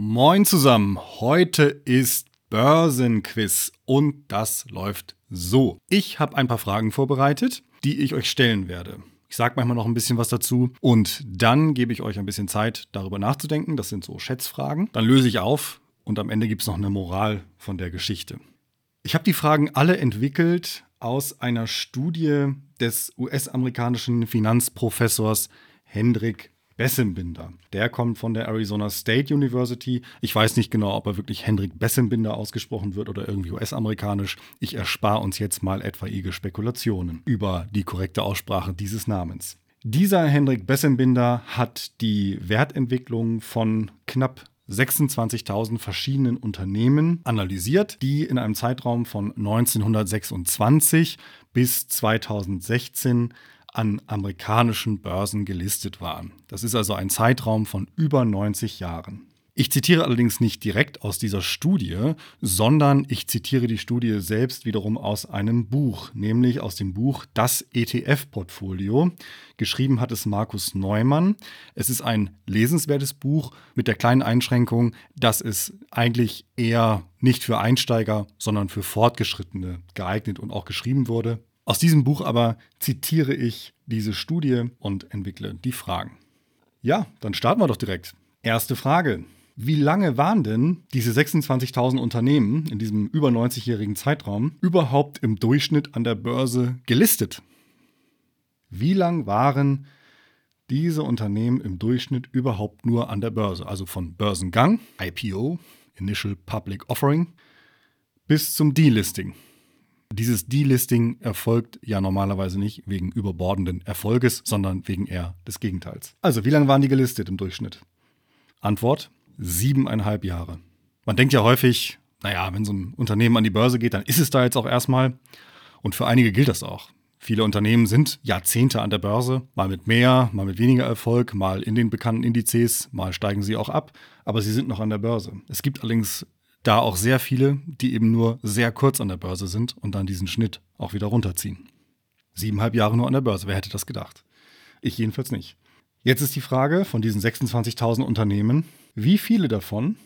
Moin zusammen, heute ist Börsenquiz und das läuft so. Ich habe ein paar Fragen vorbereitet, die ich euch stellen werde. Ich sage manchmal noch ein bisschen was dazu und dann gebe ich euch ein bisschen Zeit, darüber nachzudenken. Das sind so Schätzfragen. Dann löse ich auf und am Ende gibt es noch eine Moral von der Geschichte. Ich habe die Fragen alle entwickelt aus einer Studie des US-amerikanischen Finanzprofessors Hendrik Bessembinder. Der kommt von der Arizona State University. Ich weiß nicht genau, ob er wirklich Hendrik Bessembinder ausgesprochen wird oder irgendwie US-amerikanisch. Ich erspare uns jetzt mal etwaige Spekulationen über die korrekte Aussprache dieses Namens. Dieser Hendrik Bessembinder hat die Wertentwicklung von knapp 26.000 verschiedenen Unternehmen analysiert, die in einem Zeitraum von 1926 bis 2016 an amerikanischen Börsen gelistet waren. Das ist also ein Zeitraum von über 90 Jahren. Ich zitiere allerdings nicht direkt aus dieser Studie, sondern ich zitiere die Studie selbst wiederum aus einem Buch, nämlich aus dem Buch Das ETF-Portfolio. Geschrieben hat es Markus Neumann. Es ist ein lesenswertes Buch mit der kleinen Einschränkung, dass es eigentlich eher nicht für Einsteiger, sondern für Fortgeschrittene geeignet und auch geschrieben wurde. Aus diesem Buch aber zitiere ich diese Studie und entwickle die Fragen. Ja, dann starten wir doch direkt. Erste Frage. Wie lange waren denn diese 26.000 Unternehmen in diesem über 90-jährigen Zeitraum überhaupt im Durchschnitt an der Börse gelistet? Wie lang waren diese Unternehmen im Durchschnitt überhaupt nur an der Börse? Also von Börsengang, IPO, Initial Public Offering, bis zum Delisting. Dieses Delisting erfolgt ja normalerweise nicht wegen überbordenden Erfolges, sondern wegen eher des Gegenteils. Also, wie lange waren die gelistet im Durchschnitt? Antwort: siebeneinhalb Jahre. Man denkt ja häufig, naja, wenn so ein Unternehmen an die Börse geht, dann ist es da jetzt auch erstmal. Und für einige gilt das auch. Viele Unternehmen sind Jahrzehnte an der Börse, mal mit mehr, mal mit weniger Erfolg, mal in den bekannten Indizes, mal steigen sie auch ab, aber sie sind noch an der Börse. Es gibt allerdings da auch sehr viele, die eben nur sehr kurz an der Börse sind und dann diesen Schnitt auch wieder runterziehen. Siebeneinhalb Jahre nur an der Börse, wer hätte das gedacht? Ich jedenfalls nicht. Jetzt ist die Frage von diesen 26.000 Unternehmen, wie viele davon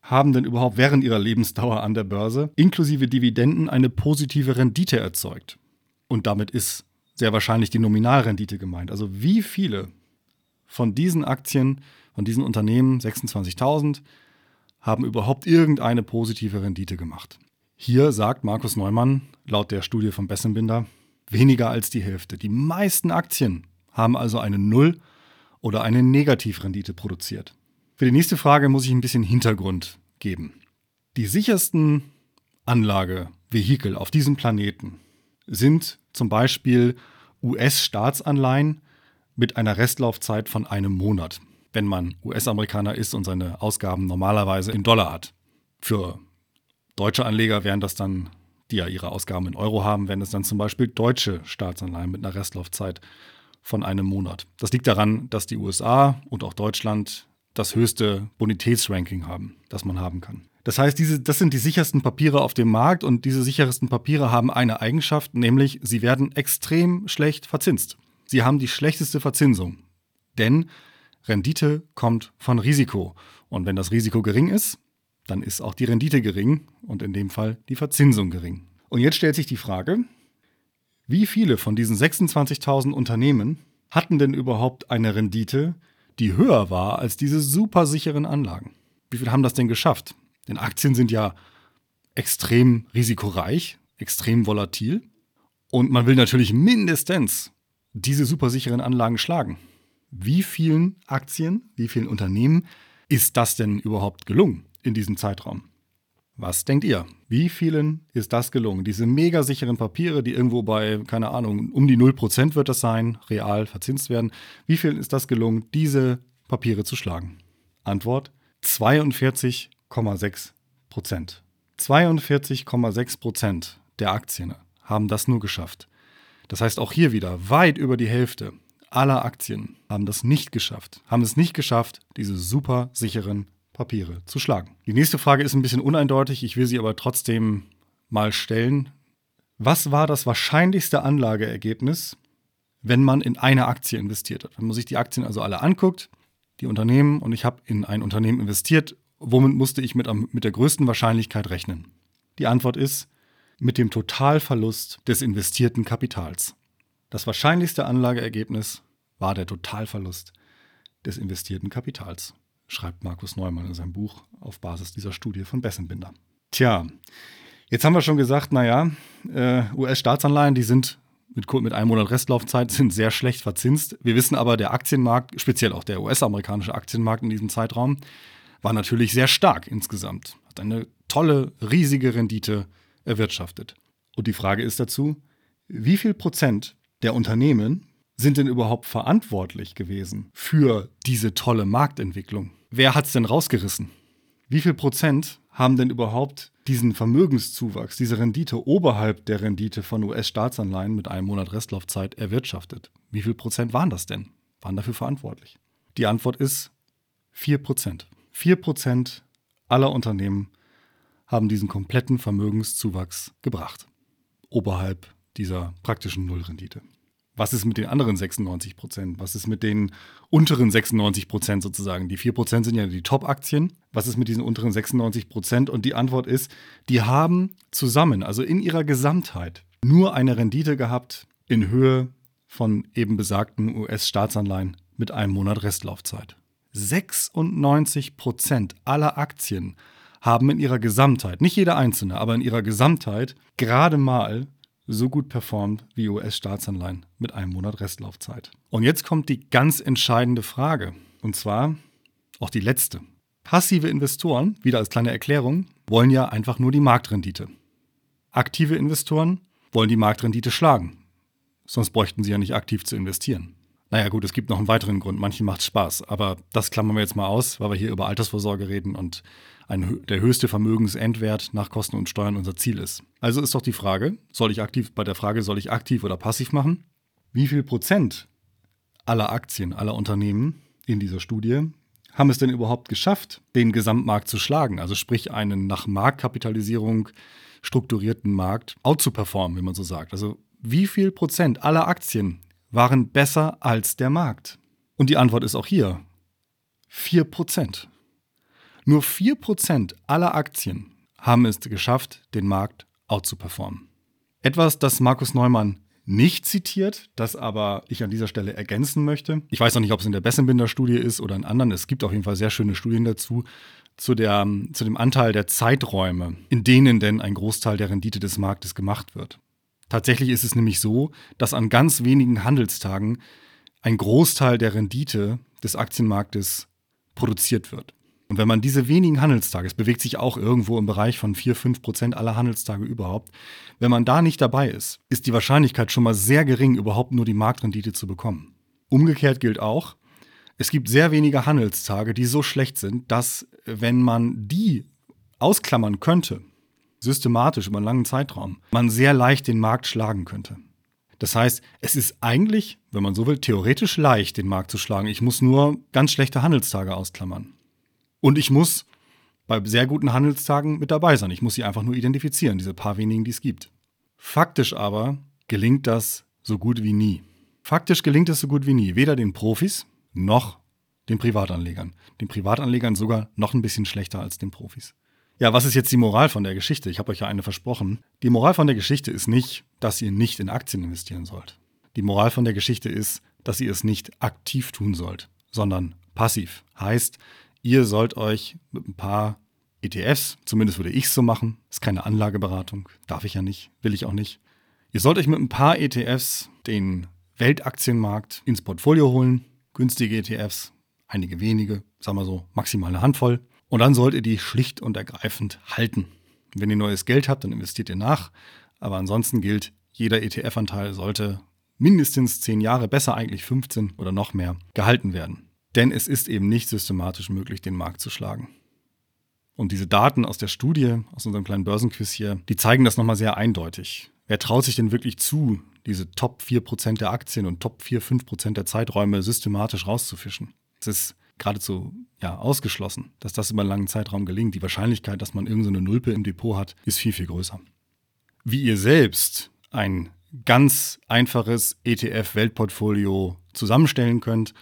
haben denn überhaupt während ihrer Lebensdauer an der Börse inklusive Dividenden eine positive Rendite erzeugt? Und damit ist sehr wahrscheinlich die Nominalrendite gemeint. Also wie viele von diesen Aktien, von diesen Unternehmen, 26.000, haben überhaupt irgendeine positive Rendite gemacht. Hier sagt Markus Neumann, laut der Studie von Bessenbinder, weniger als die Hälfte. Die meisten Aktien haben also eine Null- oder eine Negativrendite produziert. Für die nächste Frage muss ich ein bisschen Hintergrund geben. Die sichersten Anlagevehikel auf diesem Planeten sind zum Beispiel US-Staatsanleihen mit einer Restlaufzeit von einem Monat wenn man US-Amerikaner ist und seine Ausgaben normalerweise in Dollar hat. Für deutsche Anleger wären das dann, die ja ihre Ausgaben in Euro haben, wären das dann zum Beispiel deutsche Staatsanleihen mit einer Restlaufzeit von einem Monat. Das liegt daran, dass die USA und auch Deutschland das höchste Bonitätsranking haben, das man haben kann. Das heißt, diese, das sind die sichersten Papiere auf dem Markt und diese sichersten Papiere haben eine Eigenschaft, nämlich sie werden extrem schlecht verzinst. Sie haben die schlechteste Verzinsung. Denn Rendite kommt von Risiko. Und wenn das Risiko gering ist, dann ist auch die Rendite gering und in dem Fall die Verzinsung gering. Und jetzt stellt sich die Frage, wie viele von diesen 26.000 Unternehmen hatten denn überhaupt eine Rendite, die höher war als diese super sicheren Anlagen? Wie viele haben das denn geschafft? Denn Aktien sind ja extrem risikoreich, extrem volatil und man will natürlich mindestens diese super sicheren Anlagen schlagen wie vielen Aktien, wie vielen Unternehmen ist das denn überhaupt gelungen in diesem Zeitraum? Was denkt ihr? Wie vielen ist das gelungen? Diese mega sicheren Papiere, die irgendwo bei, keine Ahnung, um die 0% wird das sein, real verzinst werden. Wie vielen ist das gelungen, diese Papiere zu schlagen? Antwort: 42,6% 42,6% der Aktien haben das nur geschafft. Das heißt auch hier wieder weit über die Hälfte aller Aktien haben das nicht geschafft, haben es nicht geschafft, diese super sicheren Papiere zu schlagen. Die nächste Frage ist ein bisschen uneindeutig, ich will sie aber trotzdem mal stellen. Was war das wahrscheinlichste Anlageergebnis, wenn man in eine Aktie investiert hat? Wenn man sich die Aktien also alle anguckt, die Unternehmen, und ich habe in ein Unternehmen investiert womit musste ich mit, mit der größten Wahrscheinlichkeit rechnen? Die Antwort ist mit dem Totalverlust des investierten Kapitals. Das wahrscheinlichste Anlageergebnis war der Totalverlust des investierten Kapitals, schreibt Markus Neumann in seinem Buch auf Basis dieser Studie von Bessenbinder. Tja, jetzt haben wir schon gesagt, naja, äh, US-Staatsanleihen, die sind mit, mit einem Monat Restlaufzeit sind sehr schlecht verzinst. Wir wissen aber, der Aktienmarkt, speziell auch der US-amerikanische Aktienmarkt in diesem Zeitraum, war natürlich sehr stark insgesamt. Hat eine tolle, riesige Rendite erwirtschaftet. Und die Frage ist dazu, wie viel Prozent der Unternehmen sind denn überhaupt verantwortlich gewesen für diese tolle Marktentwicklung? Wer hat es denn rausgerissen? Wie viel Prozent haben denn überhaupt diesen Vermögenszuwachs, diese Rendite oberhalb der Rendite von US-Staatsanleihen mit einem Monat Restlaufzeit erwirtschaftet? Wie viel Prozent waren das denn? Waren dafür verantwortlich? Die Antwort ist 4 Prozent. 4 Prozent aller Unternehmen haben diesen kompletten Vermögenszuwachs gebracht. Oberhalb dieser praktischen Nullrendite. Was ist mit den anderen 96 Prozent? Was ist mit den unteren 96 Prozent sozusagen? Die 4 Prozent sind ja die Top-Aktien. Was ist mit diesen unteren 96 Prozent? Und die Antwort ist, die haben zusammen, also in ihrer Gesamtheit, nur eine Rendite gehabt in Höhe von eben besagten US-Staatsanleihen mit einem Monat Restlaufzeit. 96 Prozent aller Aktien haben in ihrer Gesamtheit, nicht jeder einzelne, aber in ihrer Gesamtheit gerade mal so gut performt wie US-Staatsanleihen mit einem Monat Restlaufzeit. Und jetzt kommt die ganz entscheidende Frage, und zwar auch die letzte. Passive Investoren, wieder als kleine Erklärung, wollen ja einfach nur die Marktrendite. Aktive Investoren wollen die Marktrendite schlagen. Sonst bräuchten sie ja nicht aktiv zu investieren. Naja gut, es gibt noch einen weiteren Grund. Manchen macht Spaß. Aber das klammern wir jetzt mal aus, weil wir hier über Altersvorsorge reden und ein, der höchste Vermögensendwert nach Kosten und Steuern unser Ziel ist. Also ist doch die Frage, soll ich aktiv, bei der Frage, soll ich aktiv oder passiv machen? Wie viel Prozent aller Aktien, aller Unternehmen in dieser Studie haben es denn überhaupt geschafft, den Gesamtmarkt zu schlagen? Also sprich einen nach Marktkapitalisierung strukturierten Markt out zu performen, wie man so sagt. Also wie viel Prozent aller Aktien waren besser als der Markt? Und die Antwort ist auch hier 4 Prozent. Nur 4% aller Aktien haben es geschafft, den Markt out zu performen. Etwas, das Markus Neumann nicht zitiert, das aber ich an dieser Stelle ergänzen möchte. Ich weiß noch nicht, ob es in der Bessenbinder-Studie ist oder in anderen. Es gibt auf jeden Fall sehr schöne Studien dazu, zu, der, zu dem Anteil der Zeiträume, in denen denn ein Großteil der Rendite des Marktes gemacht wird. Tatsächlich ist es nämlich so, dass an ganz wenigen Handelstagen ein Großteil der Rendite des Aktienmarktes produziert wird. Und wenn man diese wenigen Handelstage, es bewegt sich auch irgendwo im Bereich von 4, 5 Prozent aller Handelstage überhaupt, wenn man da nicht dabei ist, ist die Wahrscheinlichkeit schon mal sehr gering, überhaupt nur die Marktrendite zu bekommen. Umgekehrt gilt auch, es gibt sehr wenige Handelstage, die so schlecht sind, dass wenn man die ausklammern könnte, systematisch über einen langen Zeitraum, man sehr leicht den Markt schlagen könnte. Das heißt, es ist eigentlich, wenn man so will, theoretisch leicht, den Markt zu schlagen. Ich muss nur ganz schlechte Handelstage ausklammern. Und ich muss bei sehr guten Handelstagen mit dabei sein. Ich muss sie einfach nur identifizieren, diese paar wenigen, die es gibt. Faktisch aber gelingt das so gut wie nie. Faktisch gelingt es so gut wie nie, weder den Profis noch den Privatanlegern. Den Privatanlegern sogar noch ein bisschen schlechter als den Profis. Ja, was ist jetzt die Moral von der Geschichte? Ich habe euch ja eine versprochen. Die Moral von der Geschichte ist nicht, dass ihr nicht in Aktien investieren sollt. Die Moral von der Geschichte ist, dass ihr es nicht aktiv tun sollt, sondern passiv. Heißt, Ihr sollt euch mit ein paar ETFs, zumindest würde ich es so machen, ist keine Anlageberatung, darf ich ja nicht, will ich auch nicht. Ihr sollt euch mit ein paar ETFs den Weltaktienmarkt ins Portfolio holen, günstige ETFs, einige wenige, sagen wir so maximal eine Handvoll. Und dann sollt ihr die schlicht und ergreifend halten. Wenn ihr neues Geld habt, dann investiert ihr nach. Aber ansonsten gilt, jeder ETF-Anteil sollte mindestens 10 Jahre, besser eigentlich 15 oder noch mehr, gehalten werden. Denn es ist eben nicht systematisch möglich, den Markt zu schlagen. Und diese Daten aus der Studie, aus unserem kleinen Börsenquiz hier, die zeigen das nochmal sehr eindeutig. Wer traut sich denn wirklich zu, diese Top 4% der Aktien und Top 4, 5% der Zeiträume systematisch rauszufischen? Es ist geradezu ja, ausgeschlossen, dass das über einen langen Zeitraum gelingt. Die Wahrscheinlichkeit, dass man irgendeine so Nulpe im Depot hat, ist viel, viel größer. Wie ihr selbst ein ganz einfaches ETF-Weltportfolio zusammenstellen könnt,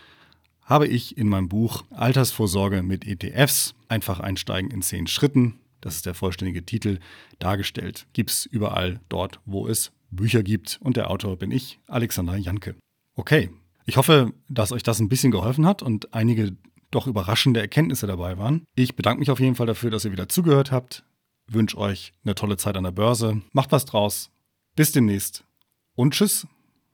habe ich in meinem Buch Altersvorsorge mit ETFs einfach einsteigen in zehn Schritten. Das ist der vollständige Titel dargestellt. Gibt es überall dort, wo es Bücher gibt. Und der Autor bin ich, Alexander Janke. Okay, ich hoffe, dass euch das ein bisschen geholfen hat und einige doch überraschende Erkenntnisse dabei waren. Ich bedanke mich auf jeden Fall dafür, dass ihr wieder zugehört habt. Wünsche euch eine tolle Zeit an der Börse. Macht was draus. Bis demnächst und tschüss.